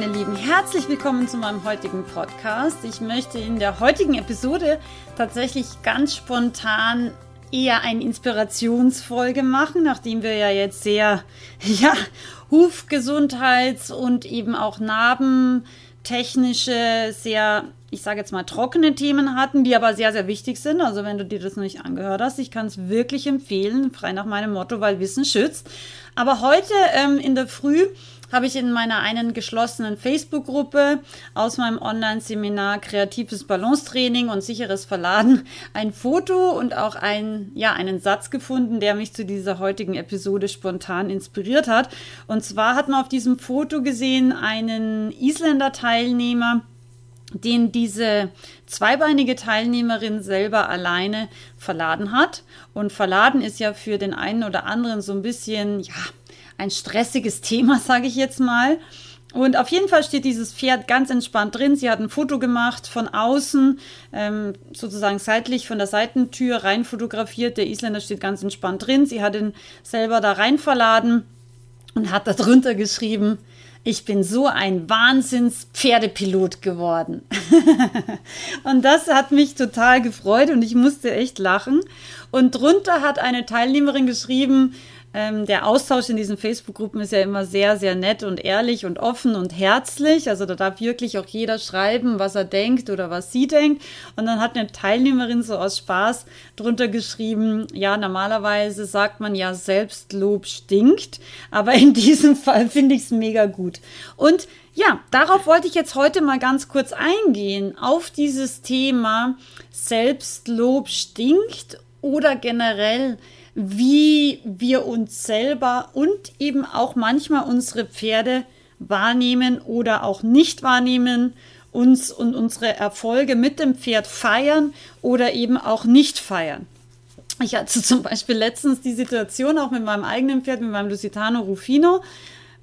Meine Lieben, herzlich willkommen zu meinem heutigen Podcast. Ich möchte in der heutigen Episode tatsächlich ganz spontan eher eine Inspirationsfolge machen, nachdem wir ja jetzt sehr, ja, Hufgesundheits- und eben auch narbentechnische, sehr, ich sage jetzt mal trockene Themen hatten, die aber sehr, sehr wichtig sind. Also wenn du dir das noch nicht angehört hast, ich kann es wirklich empfehlen, frei nach meinem Motto, weil Wissen schützt. Aber heute ähm, in der Früh habe ich in meiner einen geschlossenen Facebook-Gruppe aus meinem Online-Seminar Kreatives Balancetraining und sicheres Verladen ein Foto und auch ein, ja, einen Satz gefunden, der mich zu dieser heutigen Episode spontan inspiriert hat. Und zwar hat man auf diesem Foto gesehen einen Isländer-Teilnehmer, den diese zweibeinige Teilnehmerin selber alleine verladen hat. Und verladen ist ja für den einen oder anderen so ein bisschen, ja, ein stressiges Thema, sage ich jetzt mal. Und auf jeden Fall steht dieses Pferd ganz entspannt drin. Sie hat ein Foto gemacht von außen, ähm, sozusagen seitlich von der Seitentür rein fotografiert. Der Isländer steht ganz entspannt drin. Sie hat ihn selber da rein verladen und hat darunter geschrieben, ich bin so ein Wahnsinns-Pferdepilot geworden. und das hat mich total gefreut und ich musste echt lachen. Und drunter hat eine Teilnehmerin geschrieben, ähm, der Austausch in diesen Facebook-Gruppen ist ja immer sehr, sehr nett und ehrlich und offen und herzlich. Also da darf wirklich auch jeder schreiben, was er denkt oder was sie denkt. Und dann hat eine Teilnehmerin so aus Spaß drunter geschrieben, ja, normalerweise sagt man ja, Selbstlob stinkt. Aber in diesem Fall finde ich es mega gut. Und ja, darauf wollte ich jetzt heute mal ganz kurz eingehen, auf dieses Thema Selbstlob stinkt oder generell wie wir uns selber und eben auch manchmal unsere Pferde wahrnehmen oder auch nicht wahrnehmen, uns und unsere Erfolge mit dem Pferd feiern oder eben auch nicht feiern. Ich hatte zum Beispiel letztens die Situation auch mit meinem eigenen Pferd, mit meinem Lusitano Rufino.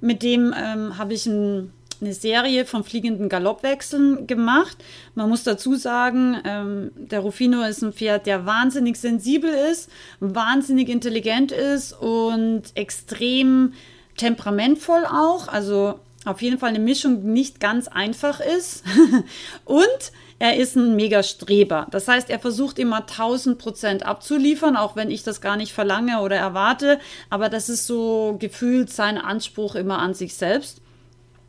Mit dem ähm, habe ich ein eine Serie von fliegenden Galoppwechseln gemacht. Man muss dazu sagen, ähm, der Rufino ist ein Pferd, der wahnsinnig sensibel ist, wahnsinnig intelligent ist und extrem temperamentvoll auch. Also auf jeden Fall eine Mischung, die nicht ganz einfach ist. und er ist ein Mega-Streber. Das heißt, er versucht immer 1000 Prozent abzuliefern, auch wenn ich das gar nicht verlange oder erwarte. Aber das ist so gefühlt sein Anspruch immer an sich selbst.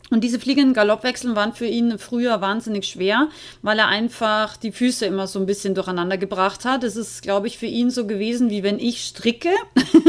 Und diese fliegenden Galoppwechseln waren für ihn früher wahnsinnig schwer, weil er einfach die Füße immer so ein bisschen durcheinander gebracht hat. Es ist, glaube ich, für ihn so gewesen, wie wenn ich stricke.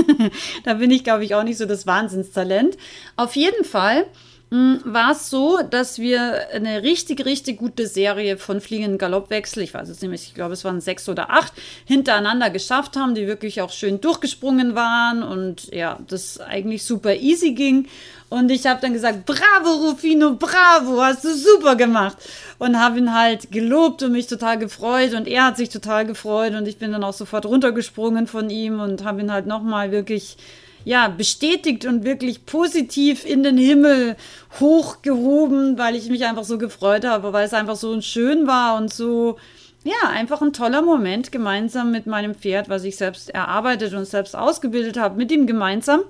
da bin ich, glaube ich, auch nicht so das Wahnsinnstalent. Auf jeden Fall hm, war es so, dass wir eine richtig, richtig gute Serie von fliegenden Galoppwechsel, ich weiß es nicht, ich glaube, es waren sechs oder acht, hintereinander geschafft haben, die wirklich auch schön durchgesprungen waren und ja, das eigentlich super easy ging. Und ich habe dann gesagt, bravo Rufino, bravo, hast du super gemacht. Und habe ihn halt gelobt und mich total gefreut. Und er hat sich total gefreut. Und ich bin dann auch sofort runtergesprungen von ihm und habe ihn halt nochmal wirklich ja, bestätigt und wirklich positiv in den Himmel hochgehoben, weil ich mich einfach so gefreut habe, weil es einfach so schön war und so, ja, einfach ein toller Moment gemeinsam mit meinem Pferd, was ich selbst erarbeitet und selbst ausgebildet habe, mit ihm gemeinsam.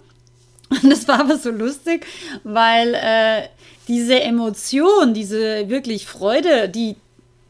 Und das war aber so lustig, weil äh, diese Emotion, diese wirklich Freude, die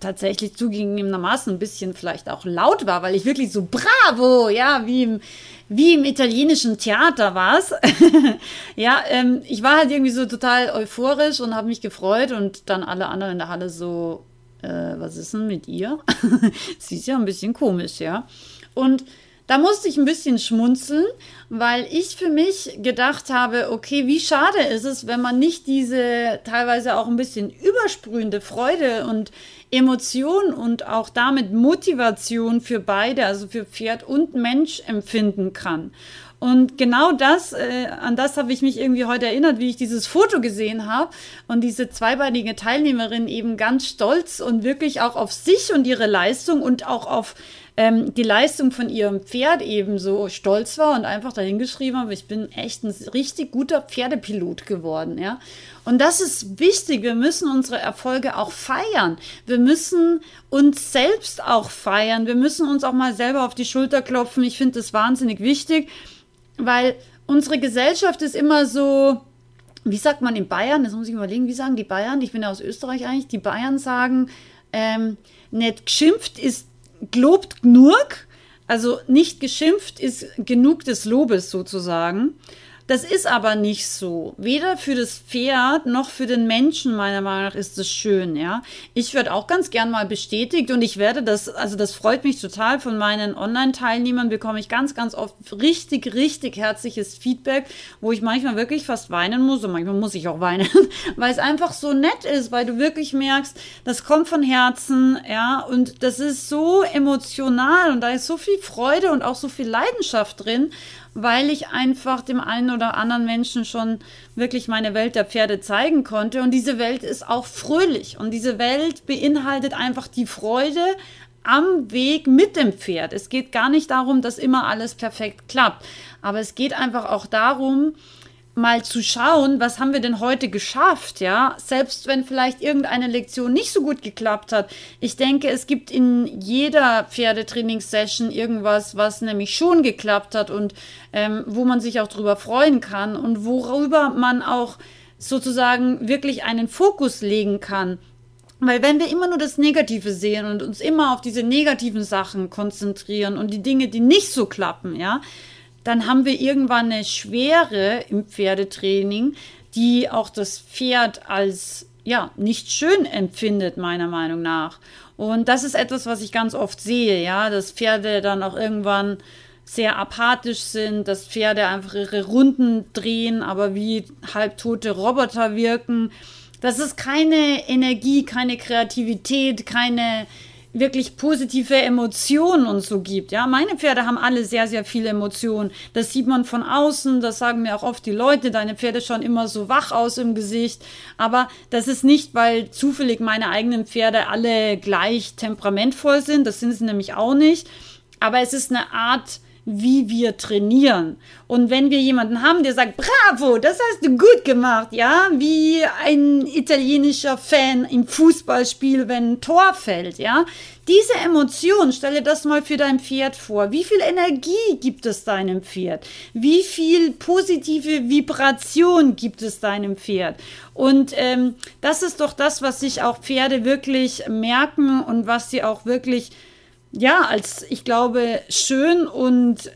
tatsächlich zugegebenermaßen ein bisschen vielleicht auch laut war, weil ich wirklich so bravo, ja, wie im, wie im italienischen Theater war es. ja, ähm, ich war halt irgendwie so total euphorisch und habe mich gefreut und dann alle anderen in der Halle so, äh, was ist denn mit ihr? Sie ist ja ein bisschen komisch, ja. Und da musste ich ein bisschen schmunzeln, weil ich für mich gedacht habe, okay, wie schade ist es, wenn man nicht diese teilweise auch ein bisschen übersprühende Freude und Emotion und auch damit Motivation für beide, also für Pferd und Mensch empfinden kann. Und genau das, äh, an das habe ich mich irgendwie heute erinnert, wie ich dieses Foto gesehen habe und diese zweibeinige Teilnehmerin eben ganz stolz und wirklich auch auf sich und ihre Leistung und auch auf ähm, die Leistung von ihrem Pferd eben so stolz war und einfach dahingeschrieben habe, ich bin echt ein richtig guter Pferdepilot geworden, ja. Und das ist wichtig. Wir müssen unsere Erfolge auch feiern. Wir müssen uns selbst auch feiern. Wir müssen uns auch mal selber auf die Schulter klopfen. Ich finde das wahnsinnig wichtig weil unsere Gesellschaft ist immer so, wie sagt man in Bayern, das muss ich überlegen, wie sagen die Bayern, ich bin ja aus Österreich eigentlich, die Bayern sagen, ähm, nicht geschimpft ist gelobt genug, also nicht geschimpft ist genug des Lobes sozusagen. Das ist aber nicht so. Weder für das Pferd noch für den Menschen, meiner Meinung nach, ist es schön, ja. Ich werde auch ganz gern mal bestätigt und ich werde das, also das freut mich total von meinen Online-Teilnehmern, bekomme ich ganz, ganz oft richtig, richtig herzliches Feedback, wo ich manchmal wirklich fast weinen muss und manchmal muss ich auch weinen, weil es einfach so nett ist, weil du wirklich merkst, das kommt von Herzen, ja, und das ist so emotional und da ist so viel Freude und auch so viel Leidenschaft drin weil ich einfach dem einen oder anderen Menschen schon wirklich meine Welt der Pferde zeigen konnte. Und diese Welt ist auch fröhlich. Und diese Welt beinhaltet einfach die Freude am Weg mit dem Pferd. Es geht gar nicht darum, dass immer alles perfekt klappt. Aber es geht einfach auch darum, mal zu schauen, was haben wir denn heute geschafft, ja? Selbst wenn vielleicht irgendeine Lektion nicht so gut geklappt hat. Ich denke, es gibt in jeder Pferdetrainingssession irgendwas, was nämlich schon geklappt hat und ähm, wo man sich auch drüber freuen kann und worüber man auch sozusagen wirklich einen Fokus legen kann. Weil wenn wir immer nur das Negative sehen und uns immer auf diese negativen Sachen konzentrieren und die Dinge, die nicht so klappen, ja, dann haben wir irgendwann eine Schwere im Pferdetraining, die auch das Pferd als ja nicht schön empfindet, meiner Meinung nach. Und das ist etwas, was ich ganz oft sehe, ja, dass Pferde dann auch irgendwann sehr apathisch sind, dass Pferde einfach ihre Runden drehen, aber wie halbtote Roboter wirken. Das ist keine Energie, keine Kreativität, keine wirklich positive Emotionen und so gibt. Ja, meine Pferde haben alle sehr, sehr viele Emotionen. Das sieht man von außen, das sagen mir auch oft die Leute, deine Pferde schauen immer so wach aus im Gesicht. Aber das ist nicht, weil zufällig meine eigenen Pferde alle gleich temperamentvoll sind. Das sind sie nämlich auch nicht. Aber es ist eine Art, wie wir trainieren. Und wenn wir jemanden haben, der sagt, bravo, das hast du gut gemacht, ja, wie ein italienischer Fan im Fußballspiel, wenn ein Tor fällt, ja, diese Emotion, stelle das mal für dein Pferd vor. Wie viel Energie gibt es deinem Pferd? Wie viel positive Vibration gibt es deinem Pferd? Und ähm, das ist doch das, was sich auch Pferde wirklich merken und was sie auch wirklich ja, als ich glaube, schön und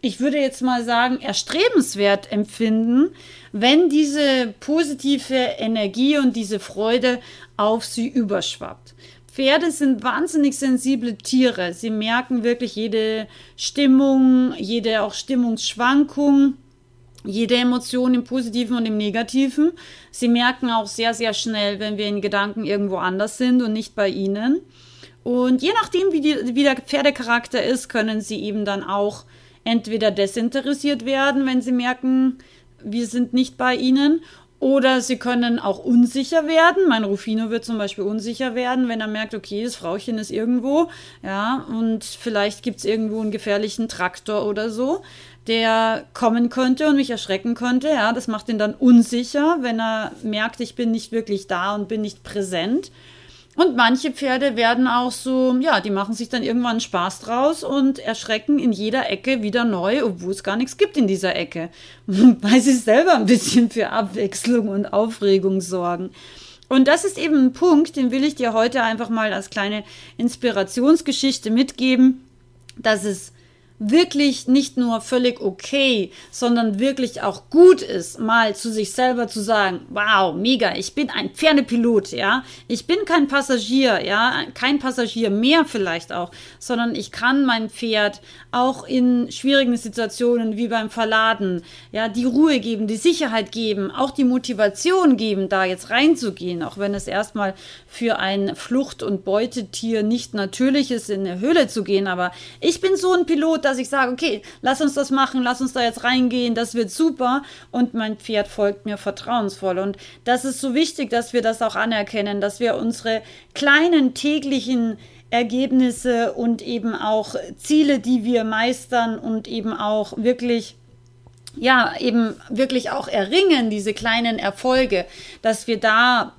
ich würde jetzt mal sagen, erstrebenswert empfinden, wenn diese positive Energie und diese Freude auf sie überschwappt. Pferde sind wahnsinnig sensible Tiere. Sie merken wirklich jede Stimmung, jede auch Stimmungsschwankung, jede Emotion im Positiven und im Negativen. Sie merken auch sehr, sehr schnell, wenn wir in Gedanken irgendwo anders sind und nicht bei ihnen. Und je nachdem, wie, die, wie der Pferdecharakter ist, können sie eben dann auch entweder desinteressiert werden, wenn sie merken, wir sind nicht bei ihnen, oder sie können auch unsicher werden. Mein Rufino wird zum Beispiel unsicher werden, wenn er merkt, okay, das Frauchen ist irgendwo, ja, und vielleicht gibt es irgendwo einen gefährlichen Traktor oder so, der kommen könnte und mich erschrecken könnte. Ja, das macht ihn dann unsicher, wenn er merkt, ich bin nicht wirklich da und bin nicht präsent. Und manche Pferde werden auch so, ja, die machen sich dann irgendwann Spaß draus und erschrecken in jeder Ecke wieder neu, obwohl es gar nichts gibt in dieser Ecke, weil sie selber ein bisschen für Abwechslung und Aufregung sorgen. Und das ist eben ein Punkt, den will ich dir heute einfach mal als kleine Inspirationsgeschichte mitgeben, dass es wirklich nicht nur völlig okay, sondern wirklich auch gut ist, mal zu sich selber zu sagen, wow, mega, ich bin ein Pferdepilot, ja. Ich bin kein Passagier, ja, kein Passagier mehr vielleicht auch, sondern ich kann mein Pferd auch in schwierigen Situationen wie beim Verladen, ja, die Ruhe geben, die Sicherheit geben, auch die Motivation geben, da jetzt reinzugehen, auch wenn es erstmal für ein Flucht- und Beutetier nicht natürlich ist, in eine Höhle zu gehen, aber ich bin so ein Pilot, dass ich sage, okay, lass uns das machen, lass uns da jetzt reingehen, das wird super und mein Pferd folgt mir vertrauensvoll. Und das ist so wichtig, dass wir das auch anerkennen, dass wir unsere kleinen täglichen Ergebnisse und eben auch Ziele, die wir meistern und eben auch wirklich ja, eben wirklich auch erringen, diese kleinen Erfolge, dass wir da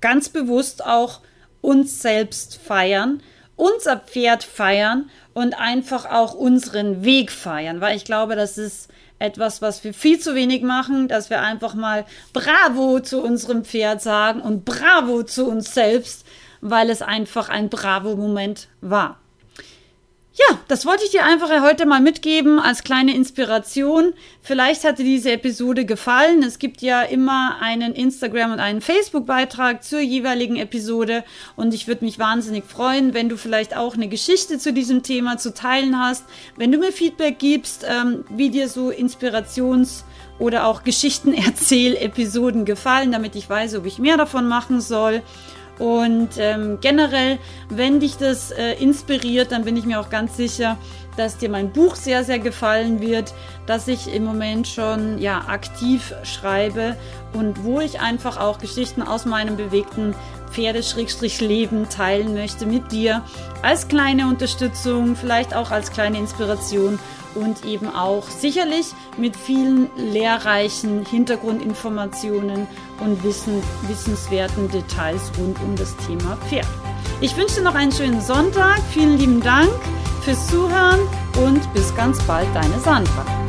ganz bewusst auch uns selbst feiern, unser Pferd feiern und einfach auch unseren Weg feiern, weil ich glaube, das ist etwas, was wir viel zu wenig machen, dass wir einfach mal Bravo zu unserem Pferd sagen und Bravo zu uns selbst, weil es einfach ein Bravo-Moment war. Ja, das wollte ich dir einfach heute mal mitgeben als kleine Inspiration. Vielleicht hat dir diese Episode gefallen. Es gibt ja immer einen Instagram- und einen Facebook-Beitrag zur jeweiligen Episode und ich würde mich wahnsinnig freuen, wenn du vielleicht auch eine Geschichte zu diesem Thema zu teilen hast, wenn du mir Feedback gibst, ähm, wie dir so Inspirations- oder auch Geschichtenerzähl-Episoden gefallen, damit ich weiß, ob ich mehr davon machen soll. Und ähm, generell, wenn dich das äh, inspiriert, dann bin ich mir auch ganz sicher, dass dir mein Buch sehr, sehr gefallen wird, dass ich im Moment schon ja, aktiv schreibe und wo ich einfach auch Geschichten aus meinem bewegten Pferde-Leben teilen möchte mit dir. Als kleine Unterstützung, vielleicht auch als kleine Inspiration und eben auch sicherlich mit vielen lehrreichen Hintergrundinformationen und wissen, wissenswerten Details rund um das Thema Pferd. Ich wünsche dir noch einen schönen Sonntag. Vielen lieben Dank fürs Zuhören und bis ganz bald, deine Sandra.